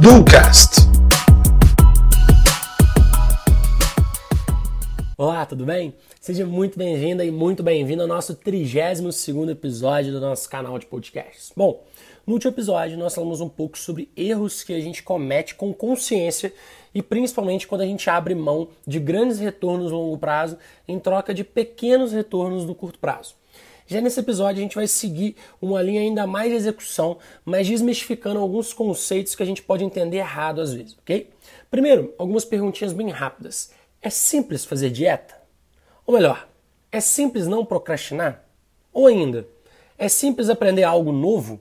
Ducast. Olá, tudo bem? Seja muito bem-vinda e muito bem-vindo ao nosso 32º episódio do nosso canal de podcasts. Bom, no último episódio nós falamos um pouco sobre erros que a gente comete com consciência e principalmente quando a gente abre mão de grandes retornos no longo prazo em troca de pequenos retornos no curto prazo. Já nesse episódio a gente vai seguir uma linha ainda mais de execução, mas desmistificando alguns conceitos que a gente pode entender errado às vezes, ok? Primeiro, algumas perguntinhas bem rápidas. É simples fazer dieta? Ou melhor, é simples não procrastinar? Ou ainda, é simples aprender algo novo?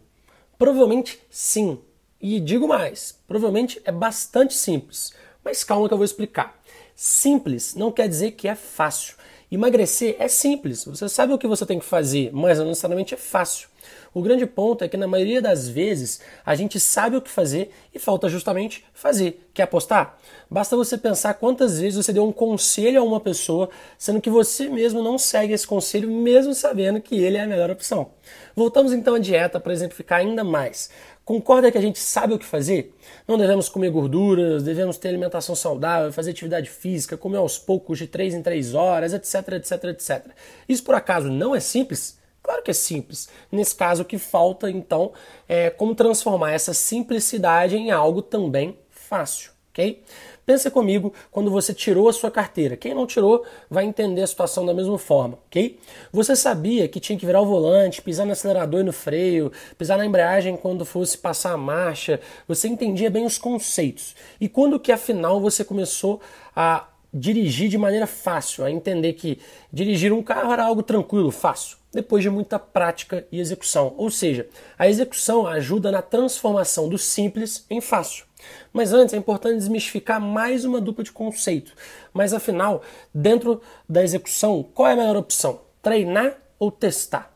Provavelmente sim. E digo mais, provavelmente é bastante simples. Mas calma que eu vou explicar. Simples não quer dizer que é fácil. Emagrecer é simples, você sabe o que você tem que fazer, mas não necessariamente é fácil. O grande ponto é que na maioria das vezes a gente sabe o que fazer e falta justamente fazer. Quer apostar? Basta você pensar quantas vezes você deu um conselho a uma pessoa, sendo que você mesmo não segue esse conselho, mesmo sabendo que ele é a melhor opção. Voltamos então à dieta para exemplificar ainda mais. Concorda que a gente sabe o que fazer? Não devemos comer gorduras, devemos ter alimentação saudável, fazer atividade física, comer aos poucos de 3 em 3 horas, etc, etc, etc. Isso por acaso não é simples? Claro que é simples. Nesse caso, o que falta então é como transformar essa simplicidade em algo também fácil, ok? Pensa comigo quando você tirou a sua carteira. Quem não tirou vai entender a situação da mesma forma, ok? Você sabia que tinha que virar o volante, pisar no acelerador e no freio, pisar na embreagem quando fosse passar a marcha. Você entendia bem os conceitos. E quando que afinal você começou a dirigir de maneira fácil, a entender que dirigir um carro era algo tranquilo, fácil? Depois de muita prática e execução. Ou seja, a execução ajuda na transformação do simples em fácil. Mas antes é importante desmistificar mais uma dupla de conceito. Mas afinal, dentro da execução, qual é a melhor opção? Treinar ou testar?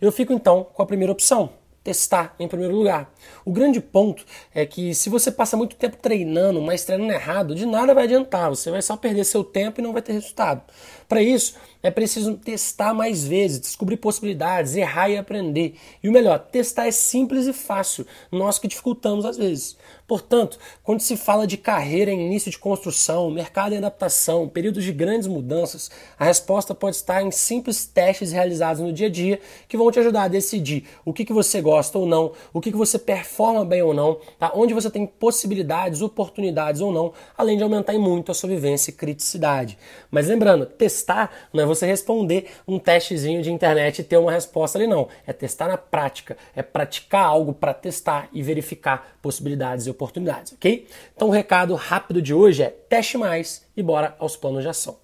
Eu fico então com a primeira opção, testar em primeiro lugar. O grande ponto é que se você passa muito tempo treinando, mas treinando errado, de nada vai adiantar, você vai só perder seu tempo e não vai ter resultado. Para isso, é preciso testar mais vezes, descobrir possibilidades, errar e aprender. E o melhor, testar é simples e fácil, nós que dificultamos às vezes. Portanto, quando se fala de carreira em início de construção, mercado em adaptação, períodos de grandes mudanças, a resposta pode estar em simples testes realizados no dia a dia que vão te ajudar a decidir o que, que você gosta ou não, o que, que você performa bem ou não, tá? onde você tem possibilidades, oportunidades ou não, além de aumentar muito a sua vivência e criticidade. Mas lembrando, testar não é você responder um testezinho de internet e ter uma resposta ali, não. É testar na prática, é praticar algo para testar e verificar possibilidades e oportunidades, ok? Então o recado rápido de hoje é teste mais e bora aos planos de ação.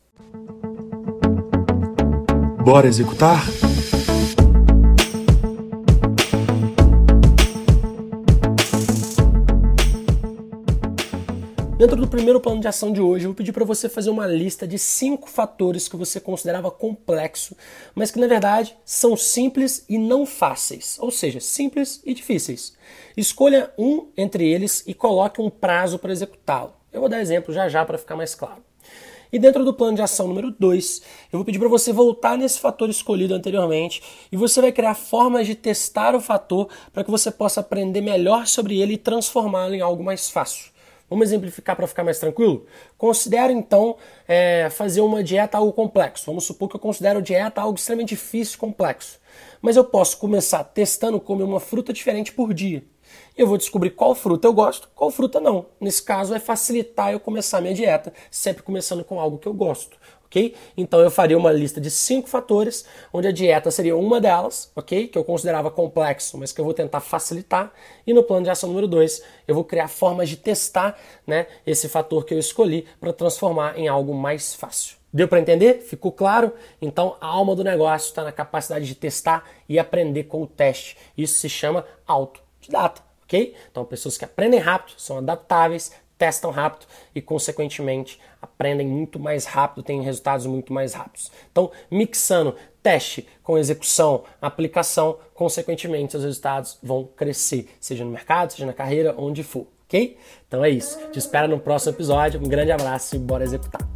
Bora executar? Dentro do primeiro plano de ação de hoje, eu vou pedir para você fazer uma lista de cinco fatores que você considerava complexo, mas que na verdade são simples e não fáceis, ou seja, simples e difíceis. Escolha um entre eles e coloque um prazo para executá-lo. Eu vou dar exemplo já já para ficar mais claro. E dentro do plano de ação número 2, eu vou pedir para você voltar nesse fator escolhido anteriormente e você vai criar formas de testar o fator para que você possa aprender melhor sobre ele e transformá-lo em algo mais fácil. Vamos exemplificar para ficar mais tranquilo? Considero então é, fazer uma dieta algo complexo. Vamos supor que eu considero dieta algo extremamente difícil e complexo. Mas eu posso começar testando comer uma fruta diferente por dia. Eu vou descobrir qual fruta eu gosto, qual fruta não. Nesse caso, é facilitar eu começar minha dieta, sempre começando com algo que eu gosto ok? Então eu faria uma lista de cinco fatores, onde a dieta seria uma delas, ok? Que eu considerava complexo, mas que eu vou tentar facilitar. E no plano de ação número dois, eu vou criar formas de testar, né, esse fator que eu escolhi para transformar em algo mais fácil. Deu para entender? Ficou claro? Então a alma do negócio está na capacidade de testar e aprender com o teste. Isso se chama autodidata, ok? Então pessoas que aprendem rápido, são adaptáveis, testam rápido e, consequentemente, aprendem muito mais rápido, têm resultados muito mais rápidos. Então, mixando teste com execução, aplicação, consequentemente, os resultados vão crescer, seja no mercado, seja na carreira, onde for, ok? Então é isso. Te espero no próximo episódio. Um grande abraço e bora executar.